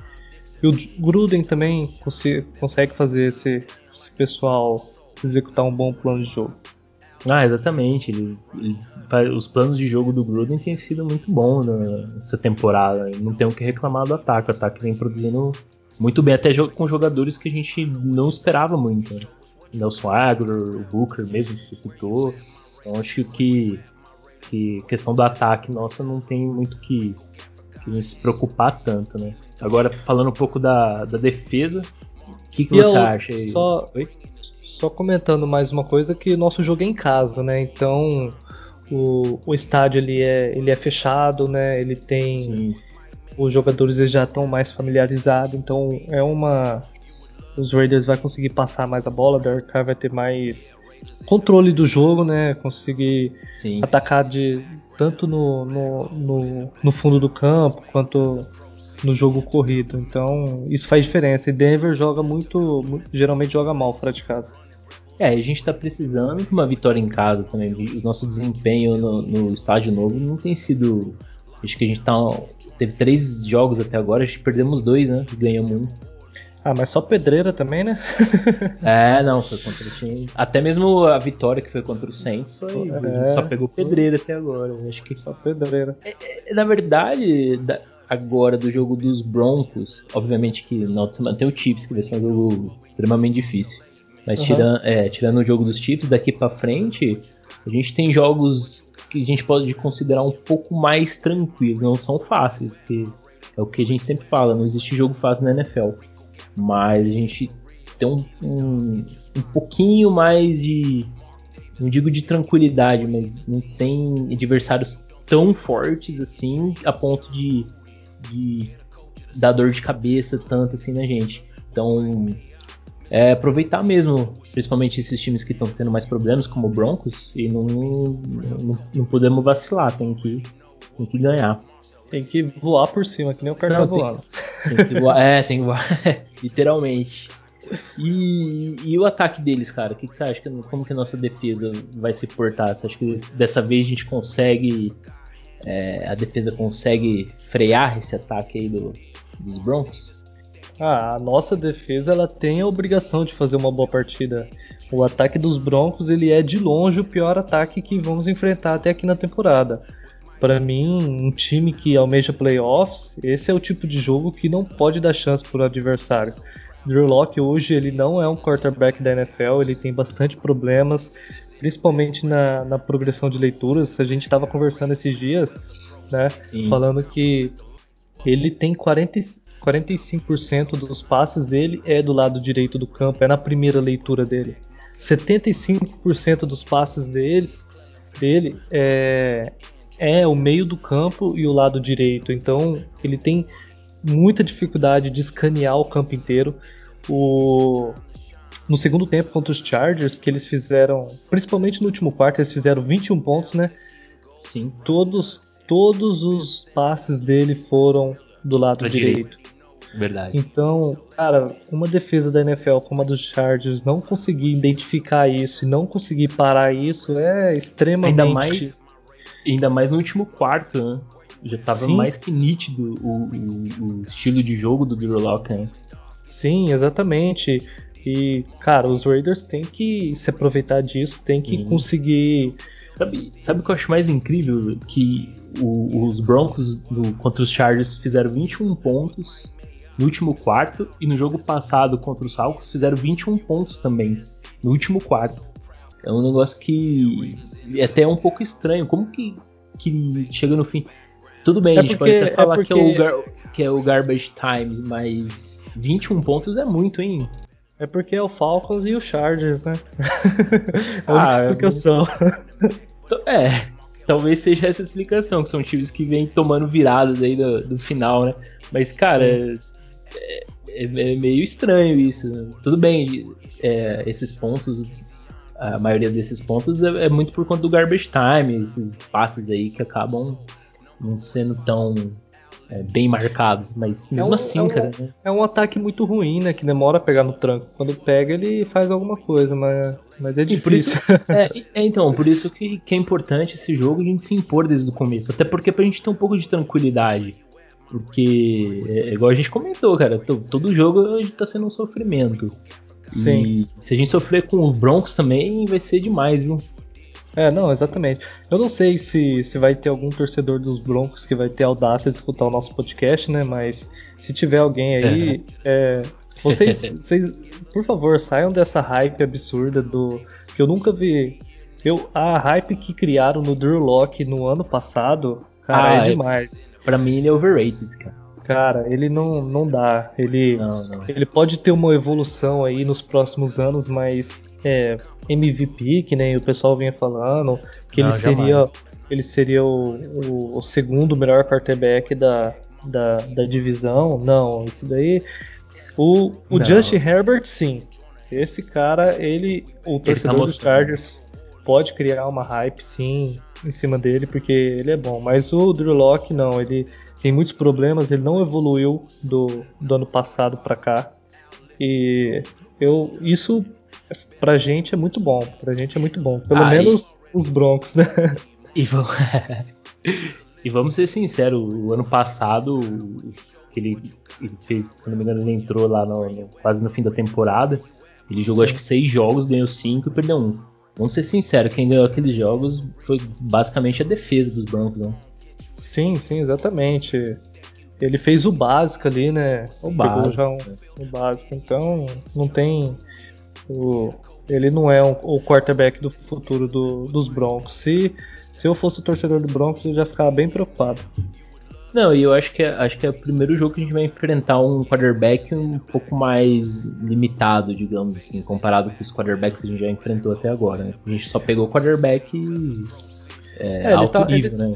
o Gruden também consegue, consegue fazer esse, esse pessoal executar um bom plano de jogo. Ah, exatamente. Ele, ele, os planos de jogo do Gruden têm sido muito bons nessa temporada. Não tem o que reclamar do ataque. O ataque vem produzindo muito bem, até com jogadores que a gente não esperava muito. Nelson Aguilar, o Booker mesmo que você citou. Então acho que, que questão do ataque nossa não tem muito que, que se preocupar tanto, né? Agora falando um pouco da, da defesa, o que, que você eu, acha aí? Só, Oi? Só comentando mais uma coisa que nosso jogo é em casa, né? Então o, o estádio ele é, ele é fechado, né? Ele tem Sim. os jogadores já estão mais familiarizados, então é uma os Raiders vai conseguir passar mais a bola, Derek Carr vai ter mais controle do jogo, né? Conseguir Sim. atacar de tanto no, no, no, no, fundo do campo quanto no jogo corrido. Então isso faz diferença. E Denver joga muito, geralmente joga mal fora de casa. É, a gente está precisando de uma vitória em casa também. O nosso desempenho no, no, estádio novo não tem sido. Acho que a gente tá. Teve três jogos até agora, a gente perdemos dois, né? Ganhamos um. Ah, mas só pedreira também, né? [laughs] é, não, foi contra o time. Até mesmo a vitória que foi contra o Saints foi. É, só pegou pedreira até agora. Acho que. Só pedreira. É, é, na verdade, da, agora do jogo dos Broncos, obviamente que na outra semana tem o Chiefs, que vai ser um jogo extremamente difícil. Mas uhum. tirando, é, tirando o jogo dos Chiefs, daqui para frente, a gente tem jogos que a gente pode considerar um pouco mais tranquilos. Não são fáceis, porque é o que a gente sempre fala, não existe jogo fácil na NFL. Mas a gente tem um, um, um pouquinho mais de. Não digo de tranquilidade, mas não tem adversários tão fortes assim a ponto de, de dar dor de cabeça tanto assim na gente. Então, é aproveitar mesmo, principalmente esses times que estão tendo mais problemas, como o Broncos, e não, não, não podemos vacilar, tem que, tem que ganhar. Tem que voar por cima, que nem o cara tá voando. Tem, que voar, é, tem que [laughs] literalmente. E, e, o ataque deles, cara? O que, que, você acha? Como que a nossa defesa vai se portar? Você acha que dessa vez a gente consegue. É, a defesa consegue frear esse ataque aí do, dos Broncos? Ah, a nossa defesa ela tem a obrigação de fazer uma boa partida. O ataque dos Broncos ele é de longe o pior ataque que vamos enfrentar até aqui na temporada. Para mim, um time que almeja playoffs, esse é o tipo de jogo que não pode dar chance para o adversário. Drew Locke hoje ele não é um quarterback da NFL, ele tem bastante problemas, principalmente na, na progressão de leituras. A gente estava conversando esses dias, né, Sim. falando que ele tem 40, 45% dos passes dele é do lado direito do campo, é na primeira leitura dele. 75% dos passes deles, dele é, é o meio do campo e o lado direito. Então ele tem muita dificuldade de escanear o campo inteiro. O, no segundo tempo contra os Chargers, que eles fizeram, principalmente no último quarto, eles fizeram 21 pontos, né? Sim. Todos, todos os passes dele foram do lado pra direito. direito. Verdade. Então, cara, uma defesa da NFL como a dos Chargers não conseguir identificar isso e não conseguir parar isso é extremamente. Ainda mais, ainda mais no último quarto, né? Já tava Sim. mais que nítido o, o, o, estilo de jogo do Drew Locke, né? Sim, exatamente. E, cara, os Raiders têm que se aproveitar disso, têm que uhum. conseguir. Sabe, sabe o que eu acho mais incrível? Que o, os Broncos no, contra os Chargers fizeram 21 pontos no último quarto e no jogo passado contra os Falcons fizeram 21 pontos também no último quarto. É um negócio que é até um pouco estranho. Como que, que chega no fim? Tudo bem, é a gente porque, pode até falar é porque... que, é o gar, que é o garbage time, mas 21 pontos é muito, hein? É porque é o Falcons e o Chargers, né? [laughs] é a ah, explicação. [laughs] É, talvez seja essa explicação, que são times que vêm tomando viradas aí do, do final, né? Mas, cara, é, é, é, meio estranho isso. Né? Tudo bem, é, esses pontos, a maioria desses pontos é, é, muito por conta do garbage time, esses passes aí que acabam não sendo tão é, bem marcados, mas mesmo um, assim, cara. Né? É um ataque muito ruim, né? Que demora a pegar no tranco. Quando pega, ele faz alguma coisa, mas, mas é difícil. Isso, [laughs] [laughs] é, então, por isso que, que é importante esse jogo a gente se impor desde o começo. Até porque pra gente ter um pouco de tranquilidade. Porque, é, igual a gente comentou, cara, todo jogo tá sendo um sofrimento. Sim. E se a gente sofrer com os Broncos também, vai ser demais, viu? É, não, exatamente. Eu não sei se, se vai ter algum torcedor dos Broncos que vai ter audácia de escutar o nosso podcast, né? Mas se tiver alguém aí, é. É, vocês, [laughs] vocês, por favor, saiam dessa hype absurda do. que eu nunca vi. Eu, a hype que criaram no Drew Locke no ano passado Cara, ah, é, é demais. Pra mim ele é overrated, cara. Cara, ele não, não dá. Ele, não, não. ele pode ter uma evolução aí nos próximos anos, mas é, MVP, que nem o pessoal vinha falando, que não, ele seria, ele seria o, o, o, segundo melhor quarterback da, da, da divisão. Não, isso daí. O, o Justin Herbert, sim. Esse cara, ele, o tá torcedor tá dos Chargers, pode criar uma hype, sim em cima dele, porque ele é bom. Mas o Drew Locke, não, ele tem muitos problemas, ele não evoluiu do, do ano passado para cá. E eu, isso pra gente é muito bom. Pra gente é muito bom. Pelo menos os Broncos, né? E vamos, [laughs] e vamos ser sinceros, o ano passado ele, ele fez, se não me engano, ele entrou lá no, no, quase no fim da temporada. Ele jogou Sim. acho que seis jogos, ganhou cinco e perdeu um. Vamos ser sinceros, quem ganhou aqueles jogos foi basicamente a defesa dos Broncos, né? Sim, sim, exatamente. Ele fez o básico ali, né? O básico. Um, o básico. Então, não tem. O, ele não é um, o quarterback do futuro do, dos Broncos. Se, se eu fosse o torcedor do Broncos, eu já ficava bem preocupado. Não, e eu acho que é, acho que é o primeiro jogo que a gente vai enfrentar um quarterback um pouco mais limitado, digamos assim, comparado com os quarterbacks que a gente já enfrentou até agora. Né? A gente só pegou quarterback é, é, alto tá, nível, ele, né?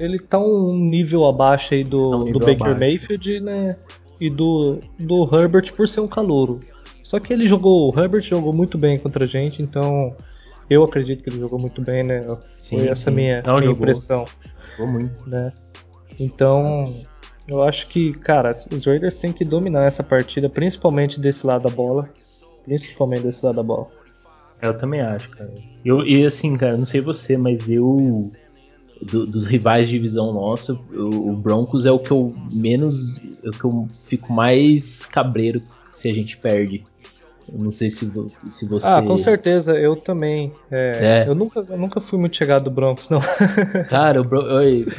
Ele tá um nível abaixo aí do, um do Baker abaixo. Mayfield, né? E do, do Herbert por ser um calouro. Só que ele jogou, o Herbert jogou muito bem contra a gente, então eu acredito que ele jogou muito bem, né? Sim, Foi essa sim. minha, Não, minha impressão. Jogou muito. Né? Então, eu acho que, cara, os Raiders têm que dominar essa partida, principalmente desse lado da bola. Principalmente desse lado da bola. Eu também acho, cara. Eu, e assim, cara, não sei você, mas eu. Do, dos rivais de divisão nossa, o, o Broncos é o que eu menos. É o que eu fico mais cabreiro se a gente perde. Não sei se, se você. Ah, com certeza, eu também. É, é. Eu, nunca, eu nunca fui muito chegado do Broncos, não. [laughs] Cara, o Bron...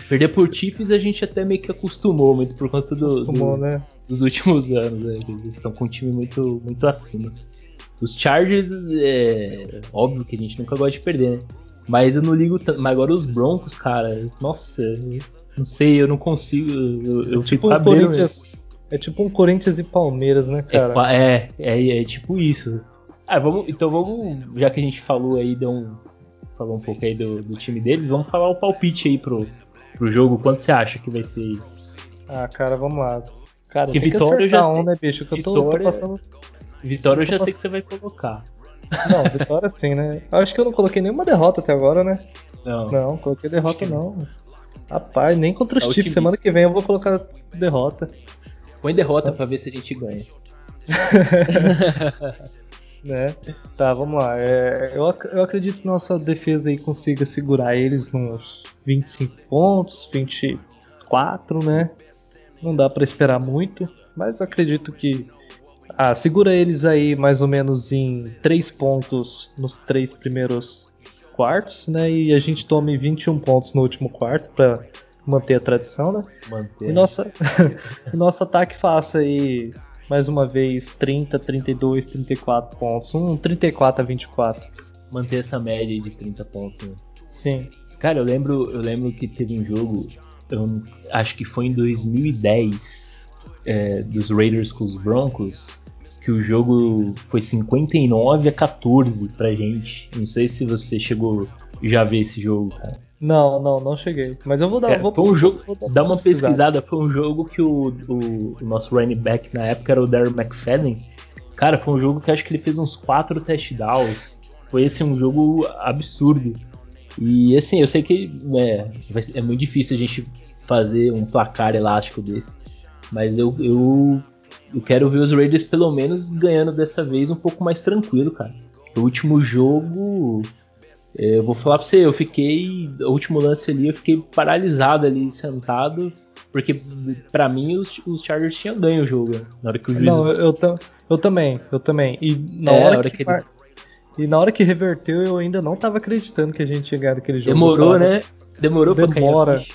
perder por Chiefs a gente até meio que acostumou muito por conta do, acostumou, do né? dos últimos anos. Né? Eles estão com um time muito, muito acima. Os Chargers, é óbvio que a gente nunca gosta de perder, né? Mas eu não ligo tanto. Mas agora os Broncos, cara, nossa, não sei, eu não consigo. Eu, eu tipo fico um Corinthians, é tipo um Corinthians e Palmeiras, né, cara? É, é, é, é, tipo isso. Ah, vamos, então vamos, já que a gente falou aí, deu um, falou um pouco aí do, do time deles, vamos falar o palpite aí pro, pro jogo. Quanto você acha que vai ser? Ah, cara, vamos lá. Cara, que Vitória eu já um, né, bicho? Que Vitória, eu tô, tô passando. Vitória eu já sei que você vai colocar. Não, vitória sim, né? Acho que eu não coloquei nenhuma derrota até agora, né? Não. Não, coloquei derrota não. Rapaz, nem contra os é Chiefs. Semana que vem eu vou colocar derrota. Põe derrota é. pra ver se a gente ganha. [laughs] né? Tá, vamos lá. É, eu, eu acredito que nossa defesa aí consiga segurar eles nos 25 pontos, 24, né? Não dá para esperar muito, mas acredito que ah, segura eles aí mais ou menos em 3 pontos nos três primeiros quartos, né? E a gente tome 21 pontos no último quarto para manter a tradição, né? Manter. E nossa, [laughs] nosso ataque faça aí mais uma vez 30, 32, 34 pontos, um 34 a 24. Manter essa média de 30 pontos, né? Sim. Cara, eu lembro, eu lembro que teve um jogo, eu acho que foi em 2010, é, dos Raiders com os Broncos, que o jogo foi 59 a 14 pra gente. Não sei se você chegou já ver esse jogo, cara. Não, não, não cheguei. Mas eu vou dar. Cara, vou, foi um jogo. Vou dá uma pesquisada. Foi um jogo que o, o, o, nosso running back na época era o Darren McFadden. Cara, foi um jogo que acho que ele fez uns 4 touchdowns. Foi esse um jogo absurdo. E assim, eu sei que é, é muito difícil a gente fazer um placar elástico desse. Mas eu, eu eu quero ver os Raiders pelo menos ganhando dessa vez um pouco mais tranquilo, cara. O último jogo, é, eu vou falar pra você, eu fiquei, o último lance ali, eu fiquei paralisado ali, sentado, porque para mim os, os, Chargers tinham ganho o jogo, né? na hora que o juiz... Não, eu, eu, eu também, eu também. E na é, hora, hora, que, que ele... E na hora que reverteu, eu ainda não tava acreditando que a gente tinha ganhado aquele jogo. Demorou, né? Demorou demora, pra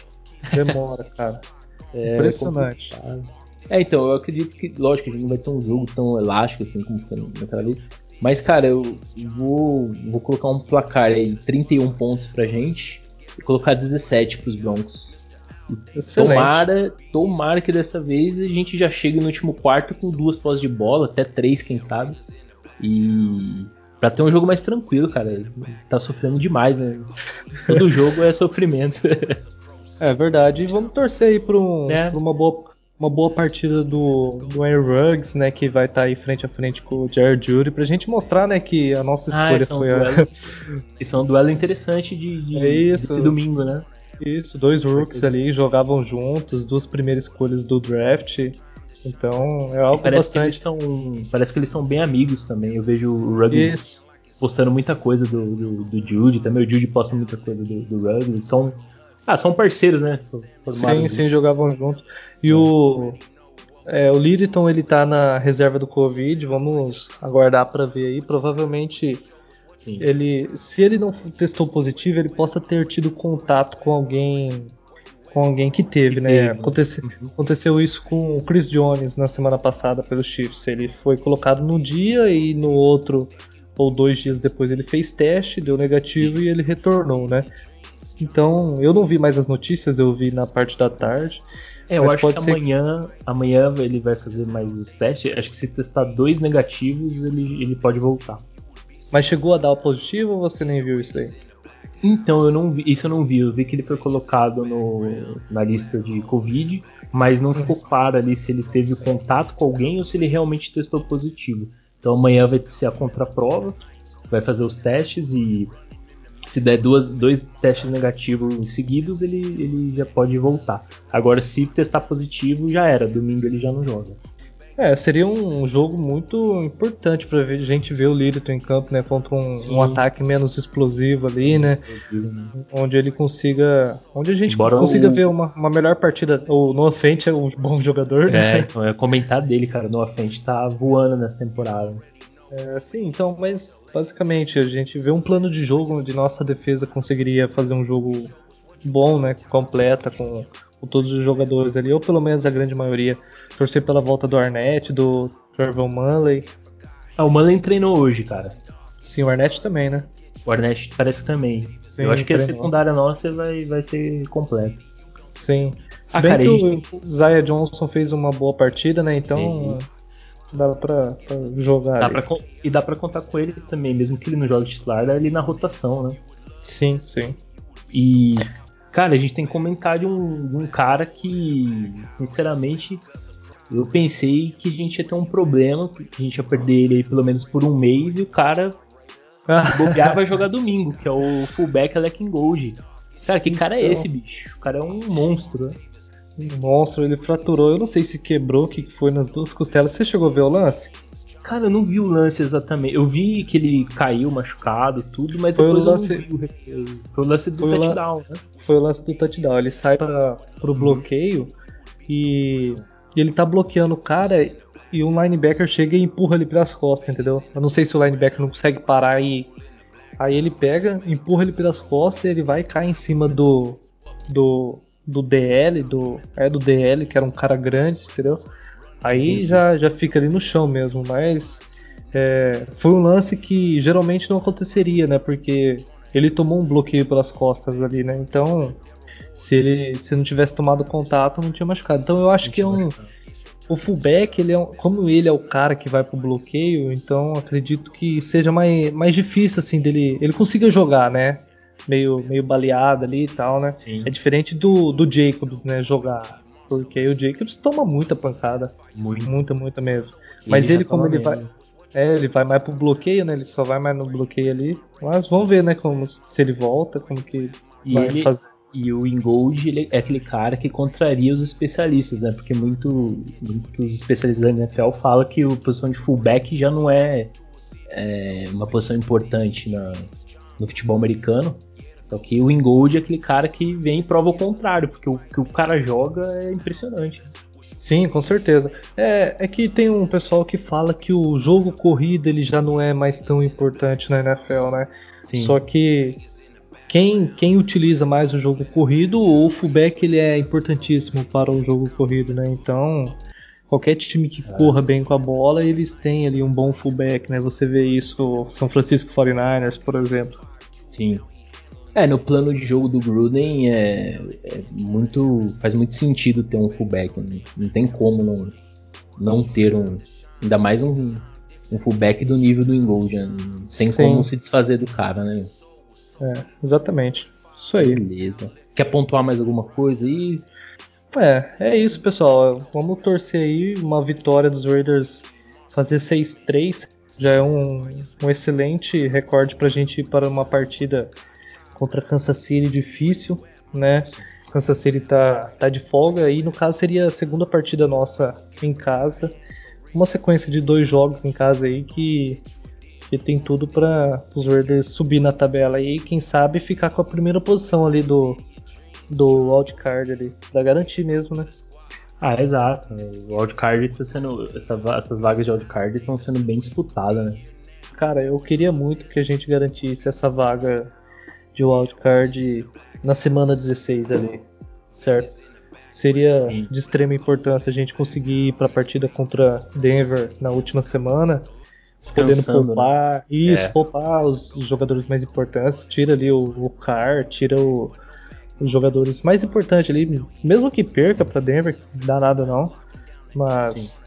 cair. Demora, cara. [laughs] É, Impressionante. Complicado. É, então, eu acredito que, lógico, a gente não vai ter um jogo tão elástico assim como foi naquela vez. Mas, cara, eu vou, vou colocar um placar aí, 31 pontos pra gente e colocar 17 pros Broncos. Tomara, tomara que dessa vez a gente já chegue no último quarto com duas pós de bola, até três, quem sabe. E pra ter um jogo mais tranquilo, cara. Tá sofrendo demais, né? Todo jogo é sofrimento. [laughs] É verdade. E vamos torcer aí pra, um, é. uma boa uma boa partida do, do Aaron Ruggs, né, que vai estar tá aí frente a frente com o Jared Judy, pra gente mostrar, né, que a nossa ah, escolha ah, foi um duelo, a... Isso é um duelo interessante de, de é isso, desse domingo, né? Isso, dois rooks ali jogavam juntos, duas primeiras escolhas do draft. Então é algo parece bastante. Que são, parece que eles são bem amigos também. Eu vejo o Ruggs postando muita coisa do, do, do Judy, também o Judy posta muita coisa do, do Ruggs. São ah, são parceiros, né? Sim, sim, jogavam junto. E o. É, o Liriton ele tá na reserva do Covid, vamos aguardar para ver aí. Provavelmente Sim. ele, se ele não testou positivo, ele possa ter tido contato com alguém, com alguém que teve, que né? Teve, Aconteceu, uhum. aconteceu isso com o Chris Jones na semana passada pelos Chiefs. Ele foi colocado no dia e no outro ou dois dias depois ele fez teste, deu negativo e ele retornou, né? Então, eu não vi mais as notícias, eu vi na parte da tarde. É, eu acho que amanhã, que... amanhã ele vai fazer mais os testes. Acho que se testar dois negativos, ele, ele pode voltar. Mas chegou a dar o positivo ou você nem viu isso aí? Então, eu não vi, isso eu não vi. Eu vi que ele foi colocado no, na lista de Covid, mas não ficou claro ali se ele teve contato com alguém ou se ele realmente testou positivo. Então amanhã vai ser a contraprova, vai fazer os testes e se der duas, dois testes negativos seguidos, ele, ele já pode voltar. Agora, se testar positivo, já era. Domingo ele já não joga. É, seria um jogo muito importante pra ver, gente ver o Lirito em campo, né? Contra um, um ataque menos explosivo ali, né? Explosivo, né? Onde ele consiga. Onde a gente Embora consiga o... ver uma, uma melhor partida. O Noah Fent é um bom jogador, né? É, então é comentar dele, cara. Noah Fent tá voando nessa temporada. É, sim, então, mas basicamente a gente vê um plano de jogo onde nossa defesa conseguiria fazer um jogo bom, né? Completa, com, com todos os jogadores ali, ou pelo menos a grande maioria torcer pela volta do Arnett, do Trevor Manley. Ah, o Manley treinou hoje, cara. Sim, o Arnett também, né? O Arnett parece que também. Sim, Eu acho que treinou. a secundária nossa vai, vai ser completa. Sim. Se ah, bem cara, que gente... o Zaya Johnson fez uma boa partida, né? Então dá pra, pra jogar. Dá pra, e dá pra contar com ele também, mesmo que ele não jogue titular, dá ele na rotação, né? Sim, sim. E, cara, a gente tem que comentar de um, de um cara que, sinceramente, eu pensei que a gente ia ter um problema, que a gente ia perder ele aí pelo menos por um mês e o cara se bobear vai jogar domingo, que é o fullback Alec Gold. Cara, que cara é então. esse, bicho? O cara é um monstro, né? Monstro, ele fraturou, eu não sei se quebrou, o que foi nas duas costelas. Você chegou a ver o lance? Cara, eu não vi o lance exatamente. Eu vi que ele caiu machucado tudo, mas foi depois o lance... eu não vi. Foi o lance do foi touchdown, la... né? Foi o lance do touchdown. Ele sai para pro bloqueio e e ele tá bloqueando o cara e um linebacker chega e empurra ele pelas costas, entendeu? Eu não sei se o linebacker não consegue parar e. Aí ele pega, empurra ele pelas costas e ele vai cair em cima do. do. Do DL, do. É do DL, que era um cara grande, entendeu? Aí já, já fica ali no chão mesmo, mas. É, foi um lance que geralmente não aconteceria, né? Porque ele tomou um bloqueio pelas costas ali, né? Então se ele se não tivesse tomado contato, não tinha machucado. Então eu acho que é um. O fullback, ele é um, como ele é o cara que vai pro bloqueio, então acredito que seja mais, mais difícil assim dele. Ele consiga jogar, né? Meio, meio baleado ali e tal, né? Sim. É diferente do, do Jacobs, né? Jogar. Porque o Jacobs toma muita pancada. Muito. Muita, muita mesmo. Mas ele, como ele vai. É, ele vai mais pro bloqueio, né? Ele só vai mais no bloqueio ali. Mas vamos ver, né? Como, se ele volta, como que e vai ele, fazer. E o Ingold ele é aquele cara que contraria os especialistas, né? Porque muito, muitos especialistas da NFL falam que a posição de fullback já não é, é uma posição importante na, no futebol americano. Só que o Ingold é aquele cara que vem e prova o contrário, porque o que o cara joga é impressionante. Sim, com certeza. É, é que tem um pessoal que fala que o jogo corrido ele já não é mais tão importante na NFL, né? Sim. Só que quem, quem utiliza mais o jogo corrido, o fullback ele é importantíssimo para o jogo corrido, né? Então, qualquer time que é. corra bem com a bola, eles têm ali um bom fullback, né? Você vê isso São Francisco 49ers, por exemplo. Sim. É, no plano de jogo do Gruden é, é muito faz muito sentido ter um fullback, né? não tem como não, não ter um ainda mais um, um fullback do nível do Ingold, né? não tem Sim. como se desfazer do cara, né? É, exatamente. Isso aí. Beleza. Quer pontuar mais alguma coisa aí? É, é isso, pessoal. Vamos torcer aí uma vitória dos Raiders fazer 6-3. Já é um, um excelente recorde pra gente ir para uma partida contra Kansas City difícil, né? Kansas City tá, tá de folga e no caso seria a segunda partida nossa em casa. Uma sequência de dois jogos em casa aí que que tem tudo para os Raiders subir na tabela e quem sabe ficar com a primeira posição ali do do wildcard ali, da garantir mesmo, né? Ah, exato. O wildcard tá sendo essa, essas vagas de wildcard estão sendo bem disputadas, né? Cara, eu queria muito que a gente garantisse essa vaga de wildcard na semana 16 ali, certo? Seria de extrema importância a gente conseguir ir para a partida contra Denver na última semana podendo né? poupar. Né? Isso, é. poupar os, os, jogadores mais importantes. Tira ali o, o Car, tira o, os jogadores mais importantes ali, mesmo que perca para Denver, não dá nada não, mas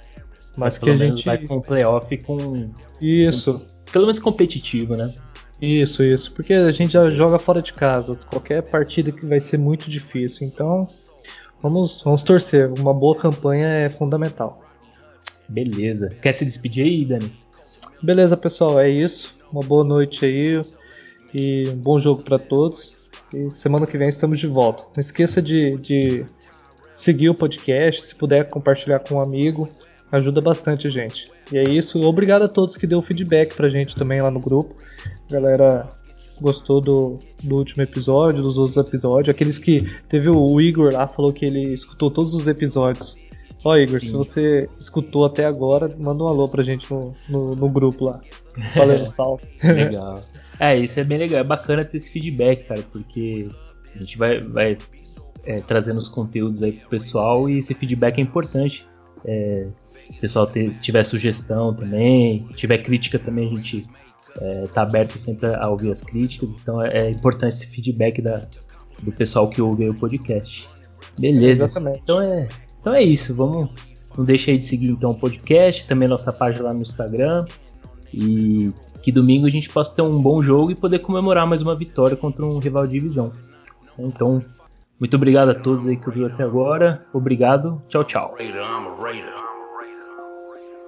mas, mas que a gente vai com playoff com isso, com, pelo menos competitivo, né? Isso, isso, porque a gente já joga fora de casa, qualquer partida que vai ser muito difícil, então vamos vamos torcer, uma boa campanha é fundamental. Beleza. Quer se despedir aí, Dani? Beleza, pessoal, é isso. Uma boa noite aí e um bom jogo para todos. E semana que vem estamos de volta. Não esqueça de, de seguir o podcast, se puder compartilhar com um amigo, ajuda bastante a gente. E é isso. Obrigado a todos que deu feedback pra gente também lá no grupo. A galera gostou do, do último episódio, dos outros episódios. Aqueles que. Teve o Igor lá, falou que ele escutou todos os episódios. Ó, Igor, Sim. se você escutou até agora, manda um alô pra gente no, no, no grupo lá. Valeu, [laughs] salve. Legal. É, isso é bem legal. É bacana ter esse feedback, cara, porque a gente vai, vai é, trazendo os conteúdos aí pro pessoal e esse feedback é importante. É, o pessoal ter, tiver sugestão também, tiver crítica também, a gente é, tá aberto sempre a ouvir as críticas. Então é, é importante esse feedback da, do pessoal que ouve o podcast. Beleza. Exatamente. Então é, então é isso. Vamos, não deixe aí de seguir então o podcast, também nossa página lá no Instagram. E que domingo a gente possa ter um bom jogo e poder comemorar mais uma vitória contra um rival de divisão. Então, muito obrigado a todos aí que ouviu até agora. Obrigado. Tchau, tchau.